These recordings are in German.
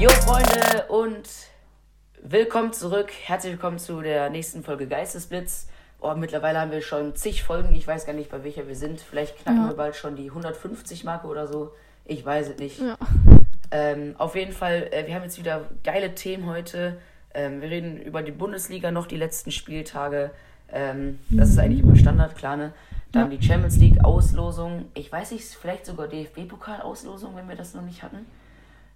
Jo, Freunde, und willkommen zurück. Herzlich willkommen zu der nächsten Folge Geistesblitz. Oh, mittlerweile haben wir schon zig Folgen. Ich weiß gar nicht, bei welcher wir sind. Vielleicht knacken Ja. wir bald schon die 150-Marke oder so. Ich weiß es nicht. Ja. Ähm, auf jeden Fall, äh, wir haben jetzt wieder geile Themen heute. Ähm, wir reden über die Bundesliga noch, die letzten Spieltage. Ähm, das ist eigentlich immer Standard, klar, ne? Dann die Champions League Auslosung. Ich weiß nicht, vielleicht sogar DFB-Pokal Auslosung, wenn wir das noch nicht hatten.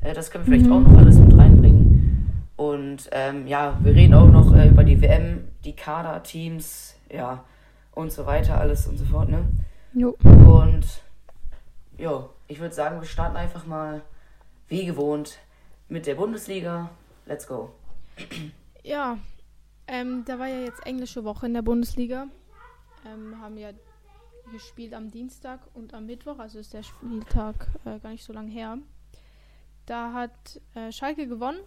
Äh, das können wir vielleicht auch noch alles mit reinbringen. Und ähm, ja, wir reden auch noch äh, über die WM, die Kader, Teams, ja, und so weiter, alles und so fort, ne? Jo. Und ja, ich würde sagen, wir starten einfach mal wie gewohnt mit der Bundesliga. Let's go. Ja, ähm, da war ja jetzt englische Woche in der Bundesliga. Ähm, haben ja gespielt am Dienstag und am Mittwoch, also ist der Spieltag äh, gar nicht so lang her. Da hat äh, Schalke gewonnen,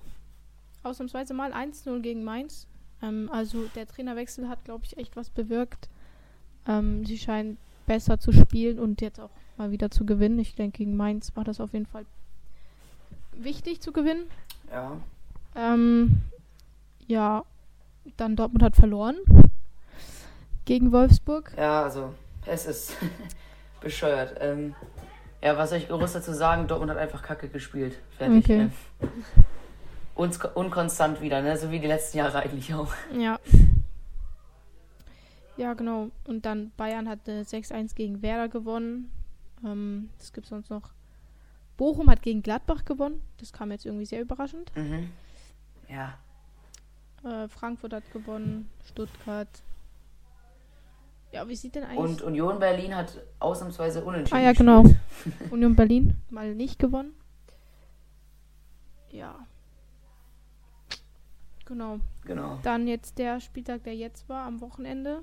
ausnahmsweise mal 1-0 gegen Mainz. Ähm, also der Trainerwechsel hat, glaube ich, echt was bewirkt. Ähm, sie scheinen besser zu spielen und jetzt auch mal wieder zu gewinnen. Ich denke, gegen Mainz war das auf jeden Fall wichtig zu gewinnen. Ja. Ähm, ja, dann Dortmund hat verloren gegen Wolfsburg. Ja, also, es ist bescheuert. Ähm, ja, was soll ich groß dazu sagen? Dortmund hat einfach Kacke gespielt. Fertig. Okay. Ne? Uns unkonstant wieder, ne? So wie die letzten Jahre eigentlich auch. Ja. Ja, genau. Und dann Bayern hat äh, 6-1 gegen Werder gewonnen. Ähm, es gibt sonst noch. Bochum hat gegen Gladbach gewonnen. Das kam jetzt irgendwie sehr überraschend. Mhm. Ja. Äh, Frankfurt hat gewonnen. Stuttgart. Ja, wie sieht denn eigentlich Und Union Berlin hat ausnahmsweise unentschieden Ah ja, genau. Union Berlin mal nicht gewonnen. Ja. Genau. Genau. Dann jetzt der Spieltag, der jetzt war, am Wochenende.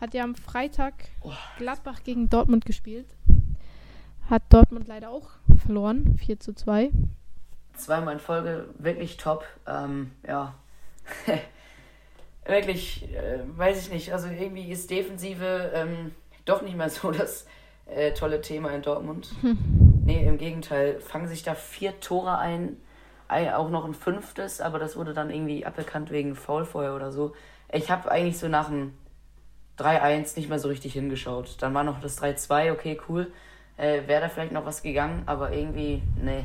Hat ja am Freitag Oh. Gladbach gegen Dortmund gespielt. Hat Dortmund leider auch verloren. 4 zu 2. zweimal in Folge wirklich top. Ähm, ja. wirklich, äh, weiß ich nicht. Also irgendwie ist Defensive ähm, doch nicht mehr so das äh, tolle Thema in Dortmund. Nee, im Gegenteil. Fangen sich da vier Tore ein. Ei- Auch noch ein fünftes, aber das wurde dann irgendwie aberkannt wegen Foul vorher oder so. Ich habe eigentlich so nach dem 3-1 nicht mehr so richtig hingeschaut. Dann war noch das 3-2, okay, cool. Äh, Wäre da vielleicht noch was gegangen, aber irgendwie, nee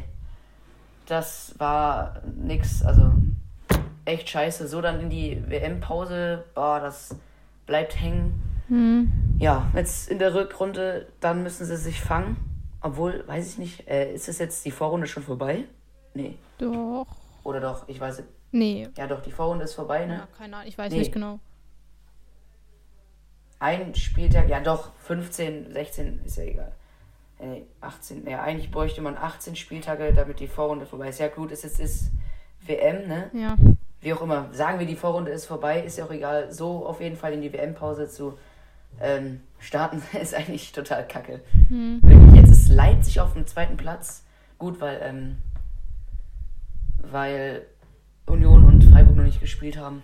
das war nix, also echt scheiße. So dann in die WM-Pause, boah, das bleibt hängen. Hm. Ja, jetzt in der Rückrunde, dann müssen sie sich fangen. Obwohl, weiß ich nicht, äh, ist das jetzt die Vorrunde schon vorbei? Nee. Doch. Oder doch, ich weiß es. Nee. Ja, doch, die Vorrunde ist vorbei, ne? Ja, keine Ahnung. Ich weiß Nee. nicht genau. Ein Spieltag, ja doch, 15, 16 ist ja egal. Äh, nee, 18, ja, eigentlich bräuchte man 18 Spieltage, damit die Vorrunde vorbei ist. Ja, gut, es ist, ist WM, ne? Ja. Wie auch immer, sagen wir, die Vorrunde ist vorbei, ist ja auch egal. So auf jeden Fall in die WM-Pause zu ähm, starten, ist eigentlich total kacke. Hm. Jetzt ist Leipzig auf dem zweiten Platz. Gut, weil, ähm, weil Union und Freiburg noch nicht gespielt haben.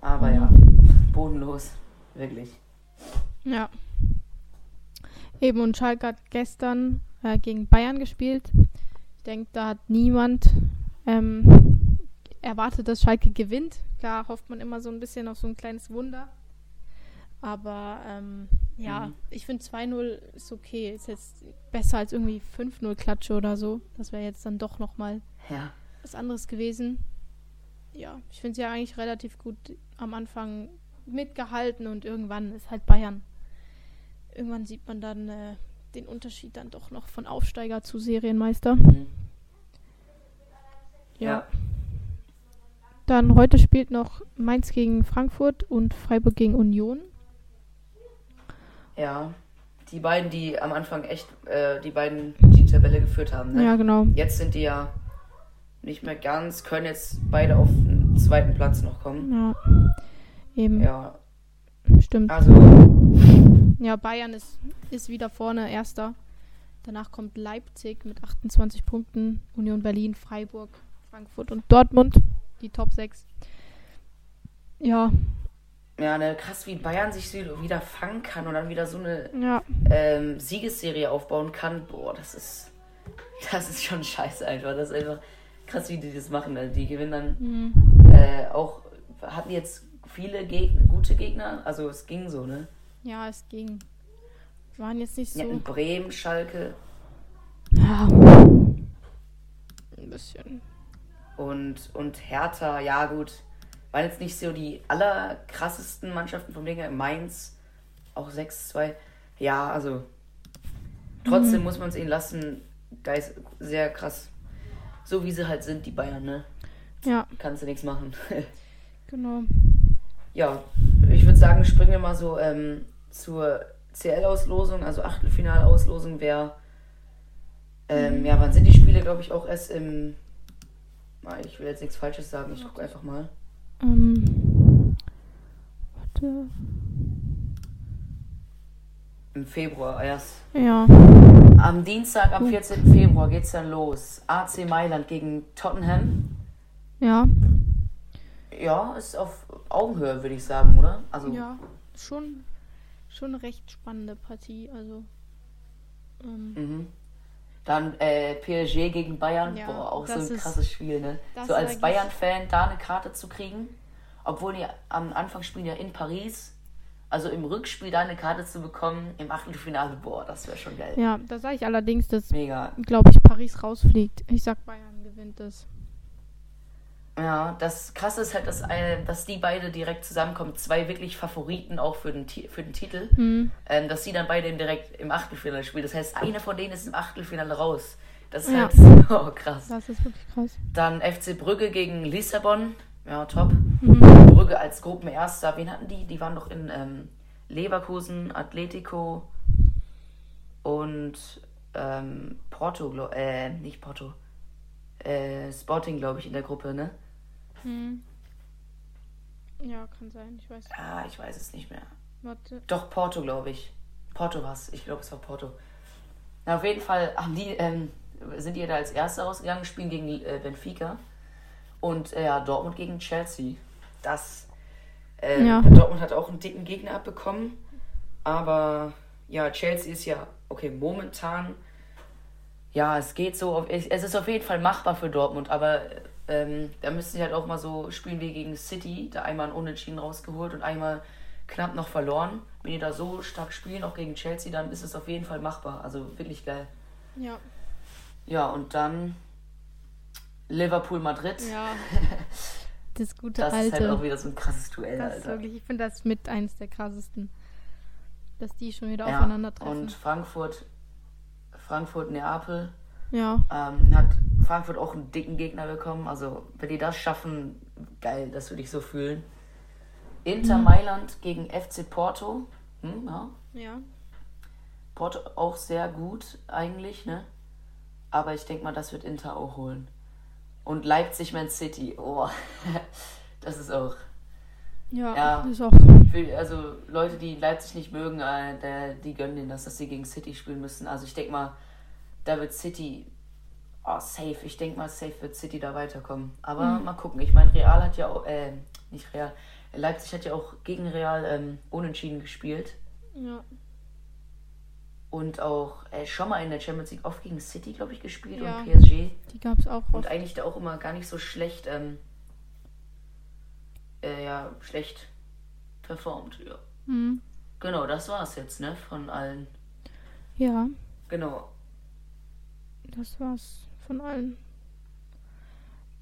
Aber ja, bodenlos. Wirklich. Ja. Eben und Schalke hat gestern äh, gegen Bayern gespielt. Ich denke, da hat niemand ähm, erwartet, dass Schalke gewinnt. Klar hofft man immer so ein bisschen auf so ein kleines Wunder. Aber ähm, ja, Mhm. ich finde 2-0 ist okay. Ist jetzt besser als irgendwie 5-0 Klatsche oder so. Das wäre jetzt dann doch nochmal Ja. was anderes gewesen. Ja, ich finde es ja eigentlich relativ gut am Anfang mitgehalten und irgendwann ist halt Bayern. Irgendwann sieht man dann äh, den Unterschied dann doch noch von Aufsteiger zu Serienmeister. Mhm. Ja. Dann heute spielt noch Mainz gegen Frankfurt und Freiburg gegen Union. Ja. Die beiden, die am Anfang echt, äh, die beiden, die Tabelle geführt haben, ne? Ja, genau. Jetzt sind die ja nicht mehr ganz, können jetzt beide auf den zweiten Platz noch kommen. Ja. Eben, Ja, stimmt. also, Ja, Bayern ist, ist wieder vorne, erster. Danach kommt Leipzig mit 28 Punkten, Union Berlin, Freiburg, Frankfurt und Dortmund, die Top 6. Ja, ja, ne, krass, wie Bayern sich wieder fangen kann und dann wieder so eine ja, ähm, Siegesserie aufbauen kann. Boah, das ist, das ist schon scheiße einfach. Das ist einfach krass, wie die das machen. Also die gewinnen dann Mhm. äh, auch, hatten jetzt viele Gegner, gute Gegner, also es ging so, ne? Ja, es ging. Waren jetzt nicht Ja, so. in Bremen, Schalke Ja. Ein bisschen. Und, und Hertha, ja gut, waren jetzt nicht so die allerkrassesten Mannschaften vom Ding her. Mainz, auch 6-2. Ja, also trotzdem muss man es ihnen lassen, geist, sehr krass. So wie sie halt sind, die Bayern, ne? Ja, Kannst du nichts machen. genau. ja, ich würde sagen, springen wir mal so ähm, zur CL-Auslosung, also Achtelfinalauslosung, wer. Ähm, ja, wann sind die Spiele, glaube ich, auch erst im. Ah, Ich will jetzt nichts Falsches sagen, ich gucke einfach mal. Ähm. Warte. Im Februar erst. Ja. Am Dienstag, am 14. Februar geht's dann los. AC Mailand gegen Tottenham. Ja. Ja, ist auf Augenhöhe, würde ich sagen, oder? Also, Ja. Schon, schon eine recht spannende Partie. Also. Ähm, mhm. Dann äh, PSG gegen Bayern. Ja, Boah, auch so ein ist- krasses Spiel, ne? So als Bayern-Fan da eine Karte zu kriegen, obwohl die am Anfang spielen ja in Paris. Also im Rückspiel da eine Karte zu bekommen, im Achtelfinale, boah, das wäre schon geil. ja, da sage ich allerdings, dass, glaube ich, Paris rausfliegt. Ich sag, Bayern gewinnt das. Ja, das krasse ist halt, dass, äh, dass die beide direkt zusammenkommen. Zwei wirklich Favoriten auch für den, für den Titel. Hm. Ähm, dass sie dann beide direkt im Achtelfinale spielen. Das heißt, einer von denen ist im Achtelfinale raus. Das ist Ja. halt oh, krass. Das ist wirklich krass. Dann FC Brügge gegen Lissabon. Ja, top. Mhm. Brügge als Gruppenerster. Wen hatten die? Die waren doch in ähm, Leverkusen, Atletico und ähm, Porto, äh, nicht Porto. Äh, Sporting, glaube ich, in der Gruppe, ne? Hm. Ja, kann sein. Ich weiß. Ah, ich weiß es nicht mehr. Warte. Doch, Porto, glaube ich. Porto war's. Ich glaube, es war Porto. Na, auf jeden Fall haben die, ähm, sind die da als Erster rausgegangen, spielen gegen äh, Benfica. Und äh, ja, Dortmund gegen Chelsea. Das. Äh, Ja. Dortmund hat auch einen dicken Gegner abbekommen. Aber ja, Chelsea ist ja, okay, momentan. Ja, es geht so. Auf, es es ist auf jeden Fall machbar für Dortmund, aber ähm, da müssen sie halt auch mal so spielen wie gegen City, da einmal ein Unentschieden rausgeholt und einmal knapp noch verloren. Wenn die da so stark spielen, auch gegen Chelsea, dann ist es auf jeden Fall machbar. Also wirklich geil. Ja. Ja, und dann Liverpool-Madrid. Ja. Das gute Das ist alte. halt auch wieder so ein krasses Duell, das ist Alter. wirklich, ich finde das mit eins der krassesten. Dass die schon wieder Ja, aufeinandertreffen. und Frankfurt, Frankfurt-Neapel. ja. Ähm, hat Frankfurt auch einen dicken Gegner bekommen. Also, wenn die das schaffen, geil, das würde ich so fühlen. Inter Mhm. Mailand gegen FC Porto. Hm, ja. Ja. Porto auch sehr gut eigentlich, ne? Aber ich denke mal, das wird Inter auch holen. Und Leipzig Man City. Oh, das ist auch. Ja, Ja. ist auch. Für, also Leute, die Leipzig nicht mögen, äh, der, die gönnen denen das, dass sie gegen City spielen müssen. Also ich denke mal, da wird City oh, safe. Ich denke mal, safe wird City da weiterkommen. Aber Mhm. mal gucken. Ich meine, Real hat ja auch, äh, nicht Real, Leipzig hat ja auch gegen Real ähm, unentschieden gespielt. Ja. Und auch äh, schon mal in der Champions League oft gegen City, glaube ich, gespielt Ja. und PSG. Die gab es auch Und oft. eigentlich da auch immer gar nicht so schlecht, ähm, äh, ja, schlecht performt, ja. Mhm. Genau, das war's jetzt, ne, von allen. Ja, Genau. das war's von allen.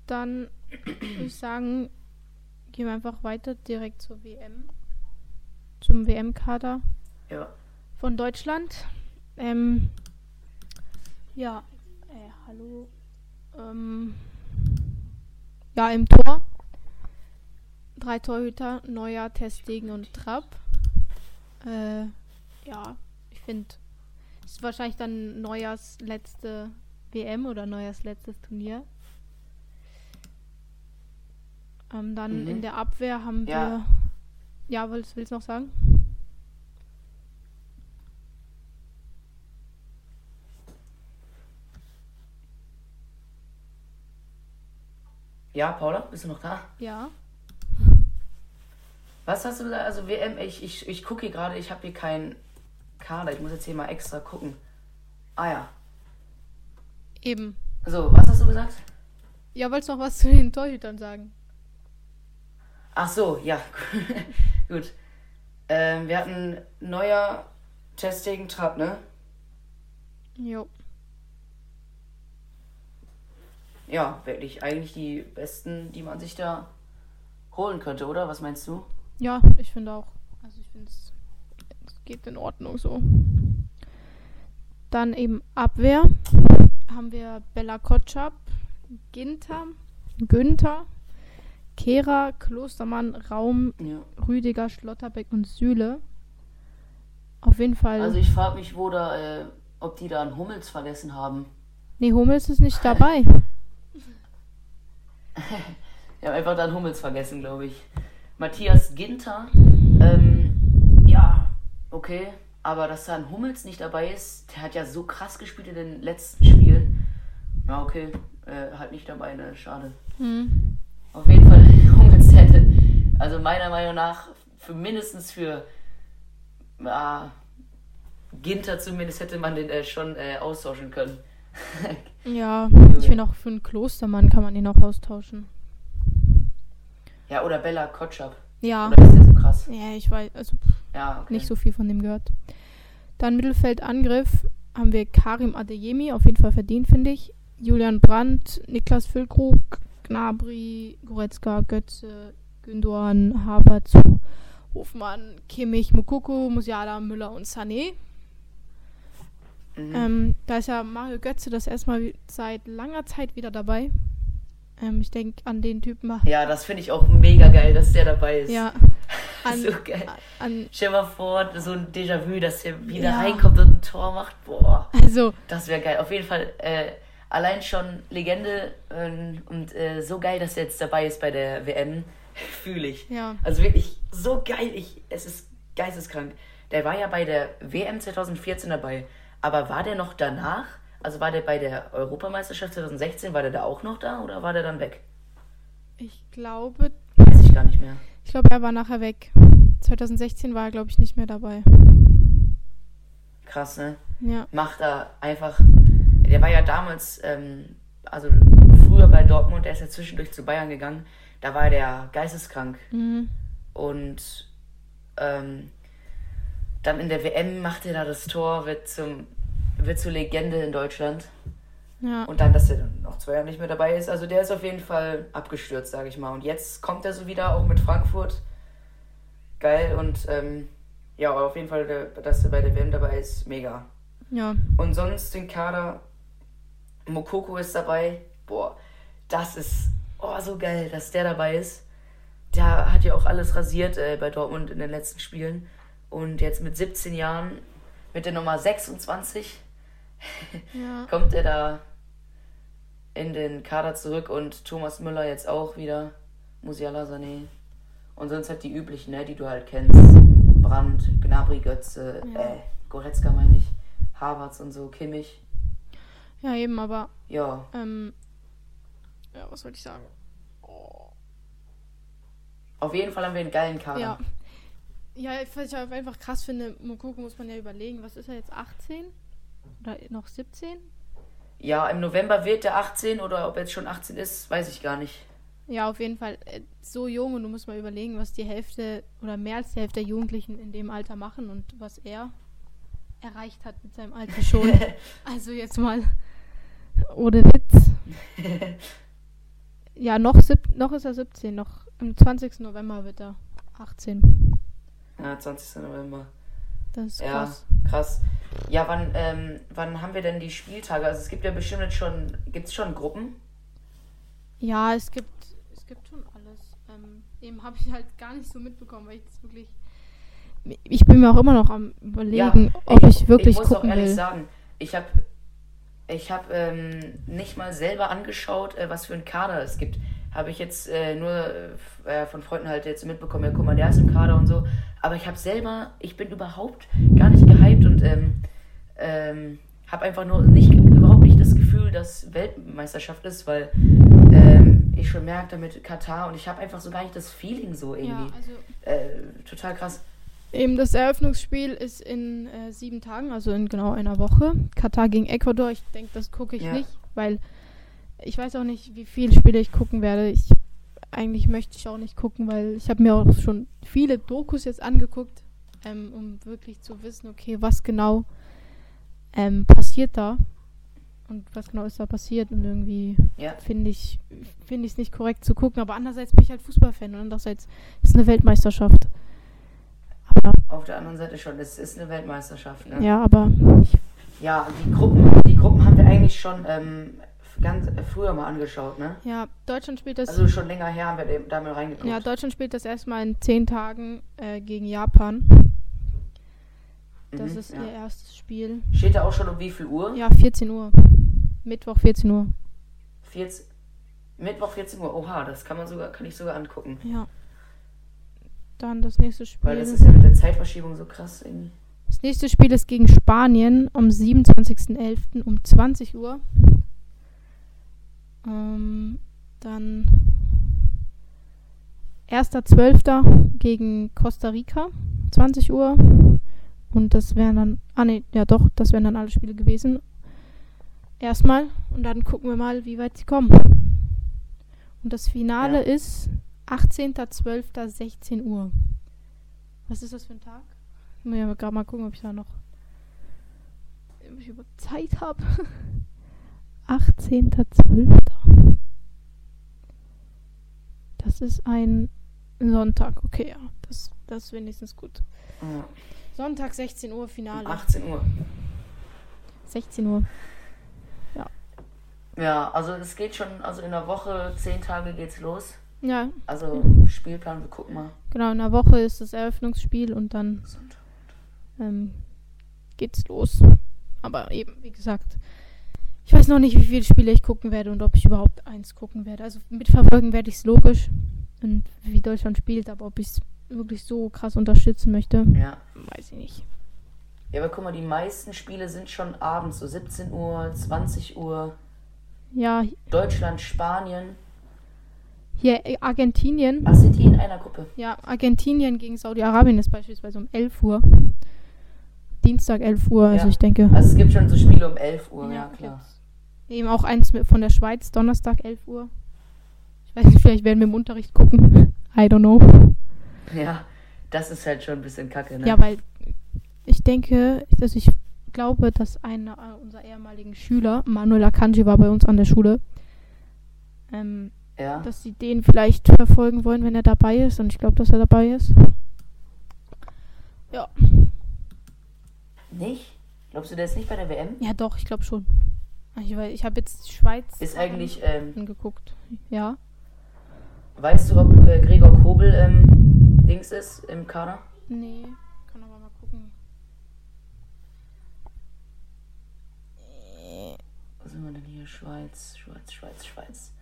Dann würde ich sagen, gehen wir einfach weiter direkt zur WM. Zum WM-Kader Ja. von Deutschland. Ähm, ja, äh, hallo. Ähm, ja, im Tor. Drei Torhüter, Neuer, Testegen und Trapp. Äh, ja, ich finde, ist wahrscheinlich dann Neuers letzte WM oder Neuers letztes Turnier. Ähm, dann Mhm. in der Abwehr haben Ja. wir. Ja, willst willst du noch sagen? Ja, Paula, bist du noch da? Ja. Was hast du gesagt? Also WM, ich, ich, ich gucke hier gerade, ich habe hier keinen Kader. Ich muss jetzt hier mal extra gucken. Ah ja. Eben. So, was hast du gesagt? Ja, wolltest du noch was zu den Torhütern sagen? Ach so, ja. Gut. Ähm, wir hatten neuer Testing Trapp, ne? Jo. Ja, wirklich eigentlich die besten, die man sich da holen könnte, oder? Was meinst du? Ja, ich finde auch. Also ich finde es geht in Ordnung so. Dann eben Abwehr haben wir Bella Kotschap, Ginter, Günther, Kehra, Klostermann, Raum, Ja. Rüdiger, Schlotterbeck und Süle. Auf jeden Fall. Also ich frage mich, wo da, äh, ob die da einen Hummels vergessen haben. nee, Hummels ist nicht dabei. Wir haben einfach dann Hummels vergessen, glaube ich. Matthias Ginter, ähm, ja, okay. Aber dass da ein Hummels nicht dabei ist, der hat ja so krass gespielt in den letzten Spielen. Ja, okay. Äh, halt nicht dabei, ne? Schade. Hm. Auf jeden Fall, Hummels hätte, also meiner Meinung nach, für mindestens für ah, Ginter zumindest hätte man den äh, schon äh, austauschen können. Ja, ich finde auch für einen Klostermann kann man ihn auch austauschen. ja, oder Bella Kotschap. Ja. Oder ist der so krass? Ja, ich weiß, also Ja, okay. nicht so viel von dem gehört. Dann Mittelfeldangriff haben wir Karim Adeyemi, auf jeden Fall verdient, finde ich. Julian Brandt, Niklas Füllkrug, Gnabry, Goretzka, Götze, Gündogan, Havertz, Hofmann, Kimmich, Mukoko, Musiala, Müller und Sané. Mhm. Ähm, da ist ja Mario Götze das erstmal seit langer Zeit wieder dabei. Ähm, ich denke an den Typen. Ja, das finde ich auch mega geil, dass der dabei ist. Ja. An, so geil. an, Stell dir mal vor, so ein Déjà-vu, dass der wieder Ja. reinkommt und ein Tor macht. Boah, also, das wäre geil. Auf jeden Fall äh, allein schon Legende ähm, und äh, so geil, dass er jetzt dabei ist bei der WM. Fühle ich. ja. Also wirklich so geil. Ich, es ist geisteskrank. Der war ja bei der WM 2014 dabei. Aber war der noch danach? Also war der bei der Europameisterschaft 2016, war der da auch noch da oder war der dann weg? Ich glaube, Weiß ich gar nicht mehr. ich glaube, er war nachher weg. 2016 war er, glaube ich, nicht mehr dabei. Krass, ne? Ja. macht er einfach. Der war ja damals, ähm, also früher bei Dortmund, der ist ja zwischendurch zu Bayern gegangen. Da war der geisteskrank. Mhm. Und ähm, dann in der WM macht er da das Tor, wird zum wird zur Legende in Deutschland. Ja. Und dann, dass er dann noch zwei Jahre nicht mehr dabei ist. Also der ist auf jeden Fall abgestürzt, sage ich mal. Und jetzt kommt er so wieder, auch mit Frankfurt. Geil und ähm, ja, auf jeden Fall, dass er bei der WM dabei ist, mega. Ja. Und sonst den Kader. Mokoko ist dabei. Boah, das ist oh, so geil, dass der dabei ist. Der hat ja auch alles rasiert äh, bei Dortmund in den letzten Spielen. Und jetzt mit 17 Jahren, mit der Nummer 26, Ja. kommt er da in den Kader zurück und Thomas Müller jetzt auch wieder. Musiala Sané. Und sonst halt die üblichen, ne, die du halt kennst. Brandt, Gnabry, Götze, Ja. äh, Goretzka meine ich. Havertz und so, Kimmich. Ja, eben, aber, Ja, ähm, ja, was wollte ich sagen? auf jeden Fall haben wir einen geilen Kader. Ja. Ja, was ich einfach krass finde, Mokoko muss man ja überlegen, was ist er jetzt, 18? Oder noch 17? Ja, im November wird er 18 oder ob er jetzt schon 18 ist, weiß ich gar nicht. Ja, auf jeden Fall äh, so jung und du musst mal überlegen, was die Hälfte oder mehr als die Hälfte der Jugendlichen in dem Alter machen und was er erreicht hat mit seinem Alter schon. also jetzt mal ohne Witz. Ja, noch, sieb noch ist er 17, noch am 20. November wird er 18. Ja, 20. November. Das ist Ja, krass. krass. Ja, wann, ähm, wann haben wir denn die Spieltage? Also es gibt ja bestimmt jetzt schon, gibt es schon Gruppen? Ja, es gibt, es gibt schon alles. Ähm, eben habe ich halt gar nicht so mitbekommen, weil ich das wirklich. Ich bin mir auch immer noch am überlegen, ob ich, wirklich ich muss gucken auch ehrlich will. sagen, ich habe ich hab, ähm, nicht mal selber angeschaut, äh, was für ein Kader es gibt. Habe ich jetzt äh, nur äh, äh, von Freunden halt jetzt mitbekommen, ja, guck mal, der ist im Kader und so. Aber ich habe selber, ich bin überhaupt gar nicht gehypt und ähm, ähm, habe einfach nur nicht, überhaupt nicht das Gefühl, dass Weltmeisterschaft ist, weil ähm, ich schon merkte mit Katar und ich habe einfach so gar nicht das Feeling so Ja, irgendwie. also Äh, total krass. Eben das Eröffnungsspiel ist in äh, sieben Tagen, also in genau einer Woche. Katar gegen Ecuador. Ich denke, das gucke ich Ja. nicht, weil ich weiß auch nicht, wie viele Spiele ich gucken werde. Ich eigentlich möchte ich auch nicht gucken, weil ich habe mir auch schon viele Dokus jetzt angeguckt, ähm, um wirklich zu wissen, okay, was genau ähm, passiert da und was genau ist da passiert und irgendwie Ja. finde ich finde ich es nicht korrekt zu gucken, aber andererseits bin ich halt Fußballfan und andererseits ist eine Weltmeisterschaft. Auf der anderen Seite schon, es ist eine Weltmeisterschaft. Ne? ja, aber Ja, die Gruppen, die Gruppen haben wir eigentlich schon ähm, ganz früher mal angeschaut, ne? ja, Deutschland spielt das Also schon länger her haben wir da mal reingeguckt. ja, Deutschland spielt das erstmal in zehn Tagen äh, gegen Japan. Das Mhm, ist ja. ihr erstes Spiel. Steht da auch schon um wie viel Uhr? Ja, 14 Uhr. Mittwoch 14 Uhr. 14, Mittwoch 14 Uhr. Oha, das kann man sogar, kann ich sogar angucken. Ja. Dann das nächste Spiel. Weil das ist ja mit der Zeitverschiebung so krass irgendwie. Das nächste Spiel ist gegen Spanien am 27.11. um 20 Uhr. Ähm, dann 1.12. gegen Costa Rica, 20 Uhr. Und das wären dann, ah ne, ja doch, das wären dann alle Spiele gewesen. Erstmal. Und dann gucken wir mal, wie weit sie kommen. Und das Finale Ja. ist 18.12. 16 Uhr. Was ist das für ein Tag? Ich muss ja gerade mal gucken, ob ich da noch ob ich über Zeit habe. 18.12. Das ist ein Sonntag. Okay, ja. Das, das ist wenigstens gut. Ja. Sonntag 16 Uhr Um Finale. 18 Uhr. 16 Uhr. Ja, also es geht schon, also in der Woche, 10 Tage geht's los. Ja, Also Spielplan, wir gucken mal. genau. In der Woche ist das Eröffnungsspiel und dann ähm, geht's los. Aber eben, wie gesagt, ich weiß noch nicht, wie viele Spiele ich gucken werde und ob ich überhaupt eins gucken werde. Also mitverfolgen werde ich es logisch und wie Deutschland spielt, aber ob ich es wirklich so krass unterstützen möchte, Ja. weiß ich nicht. Ja, aber guck mal, die meisten Spiele sind schon abends, so 17 Uhr, 20 Uhr. Ja, Deutschland, Spanien. Hier äh, Argentinien. Ach, sind die in einer Gruppe? Ja, Argentinien gegen Saudi-Arabien ist beispielsweise um 11 Uhr. Dienstag 11 Uhr, also Ja. ich denke. Also es gibt schon so Spiele um 11 Uhr, ja, klar. gibt's. Eben auch eins von der Schweiz, Donnerstag 11 Uhr. Ich weiß nicht, vielleicht werden wir im Unterricht gucken. I don't know. Ja, das ist halt schon ein bisschen kacke, ne? Ja, weil ich denke, dass ich glaube, dass einer äh, unserer ehemaligen Schüler, Manuel Akanji, war bei uns an der Schule, ähm, ja. dass sie den vielleicht verfolgen wollen, wenn er dabei ist. Und ich glaube, dass er dabei ist. Ja. Nicht? Glaubst du, der ist nicht bei der WM? Ja, doch, ich glaube schon. Ich, ich habe jetzt die Schweiz Ist eigentlich, ähm, angeguckt. Ja. weißt du, ob äh, Gregor Kobel ähm, Dings ist im Kader? Nee, kann aber mal gucken. Wo sind wir denn hier? Schweiz, Schweiz, Schweiz, Schweiz.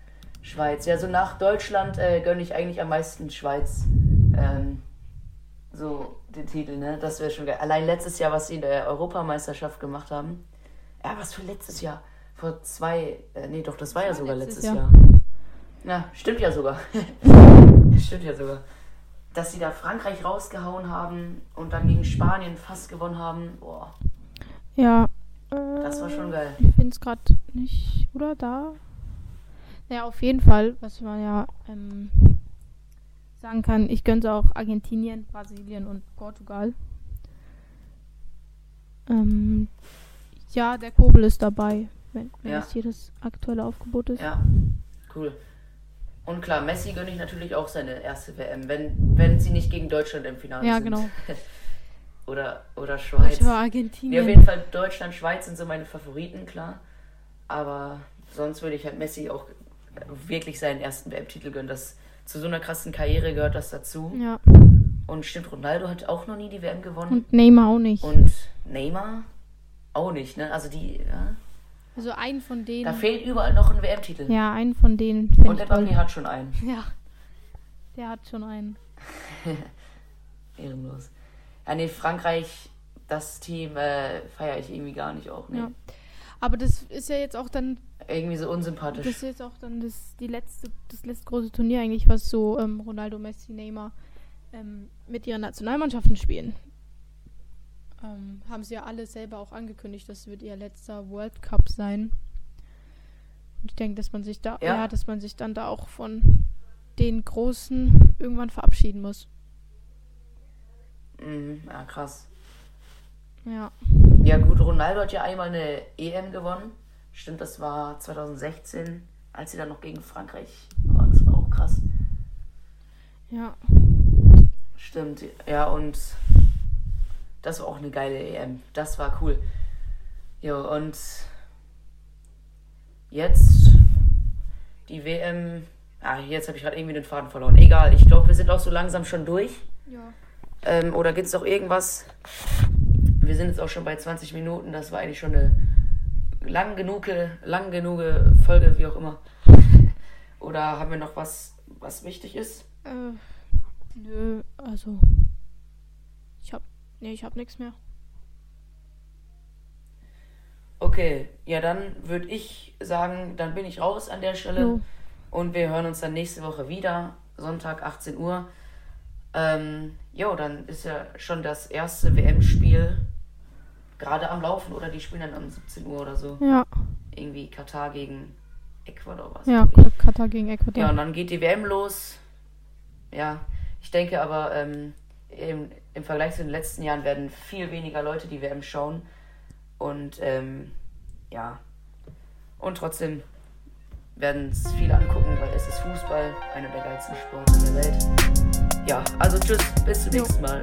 Schweiz. Ja, so nach Deutschland äh, gönne ich eigentlich am meisten Schweiz. Ähm, so den Titel, ne? Das wäre schon geil. Allein letztes Jahr, was sie in der Europameisterschaft gemacht haben. Ja, was für letztes Jahr? Vor zwei, äh, nee, doch, das war ja war sogar letztes letztes Jahr. Jahr. Ja, stimmt ja sogar. stimmt ja sogar. Dass sie da Frankreich rausgehauen haben und dann gegen Spanien fast gewonnen haben. Boah, Ja. Äh, das war schon geil. Ich finde es gerade nicht. Oder da? Naja, auf jeden Fall, was man ja ähm, sagen kann, ich gönnte auch Argentinien, Brasilien und Portugal. Ähm, ja, der Kobel ist dabei, wenn, wenn Ja. das hier das aktuelle Aufgebot ist. Ja, cool. Und klar, Messi gönne ich natürlich auch seine erste WM, wenn, wenn sie nicht gegen Deutschland im Finale Ja, sind. genau. Oder, oder Ich Schweiz. war Ja, auf Argentinien. jeden Fall Deutschland, Schweiz sind so meine Favoriten, klar. Aber sonst würde ich halt Messi auch wirklich seinen ersten WM-Titel gönnen. Das, zu so einer krassen Karriere gehört das dazu. Ja. Und stimmt, Ronaldo hat auch noch nie die WM gewonnen. Und Neymar auch nicht. Und Neymar auch nicht, ne? Also die, ja. Also einen von denen. Da fehlt überall noch ein WM-Titel. ja, einen von denen. Und ich Mbappé hat schon einen. Ja. Der hat schon einen. Ehrenlos. Ja, nee, Frankreich, das Team äh, feiere ich irgendwie gar nicht auch. Nee. Ja. Aber das ist ja jetzt auch dann Irgendwie so unsympathisch. Das ist jetzt auch dann das, die letzte, das letzte große Turnier eigentlich, was so ähm, Ronaldo, Messi, Neymar ähm, mit ihren Nationalmannschaften spielen. Ähm, haben sie ja alle selber auch angekündigt, das wird ihr letzter World Cup sein. Und ich denke, dass man sich da, ja. ja, dass man sich dann da auch von den Großen irgendwann verabschieden muss. Mhm, ja, krass. Ja. Ja, gut, Ronaldo hat ja einmal eine EM gewonnen. Stimmt, das war 2016, als sie dann noch gegen Frankreich war. Das war auch krass. Ja. Stimmt, ja, und das war auch eine geile EM. Das war cool. Jo, und jetzt die WM. Ah, jetzt habe ich gerade irgendwie den Faden verloren. Egal, ich glaube, wir sind auch so langsam schon durch. Ja. Ähm, oder gibt es noch irgendwas? Wir sind jetzt auch schon bei 20 Minuten. Das war eigentlich schon eine lang genug, lang genug Folge, wie auch immer. Oder haben wir noch was, was wichtig ist? Äh, nö, also. Ich hab. Nee, ich hab nichts mehr. Okay, ja, dann würde ich sagen, dann bin ich raus an der Stelle. Jo. Und wir hören uns dann nächste Woche wieder. Sonntag, 18 Uhr. Ähm, jo, dann ist ja schon das erste WM-Spiel gerade am Laufen oder die spielen dann um 17 Uhr oder so. Ja. Irgendwie Katar gegen Ecuador was. Ja, Katar gegen Ecuador. Ja, und dann geht die WM los. Ja, ich denke aber, ähm, im, im Vergleich zu den letzten Jahren werden viel weniger Leute die WM schauen. Und ähm, ja. Und trotzdem werden es viele angucken, weil es ist Fußball, einer der geilsten Sports der Welt. Ja, also tschüss, bis zum nächsten Mal.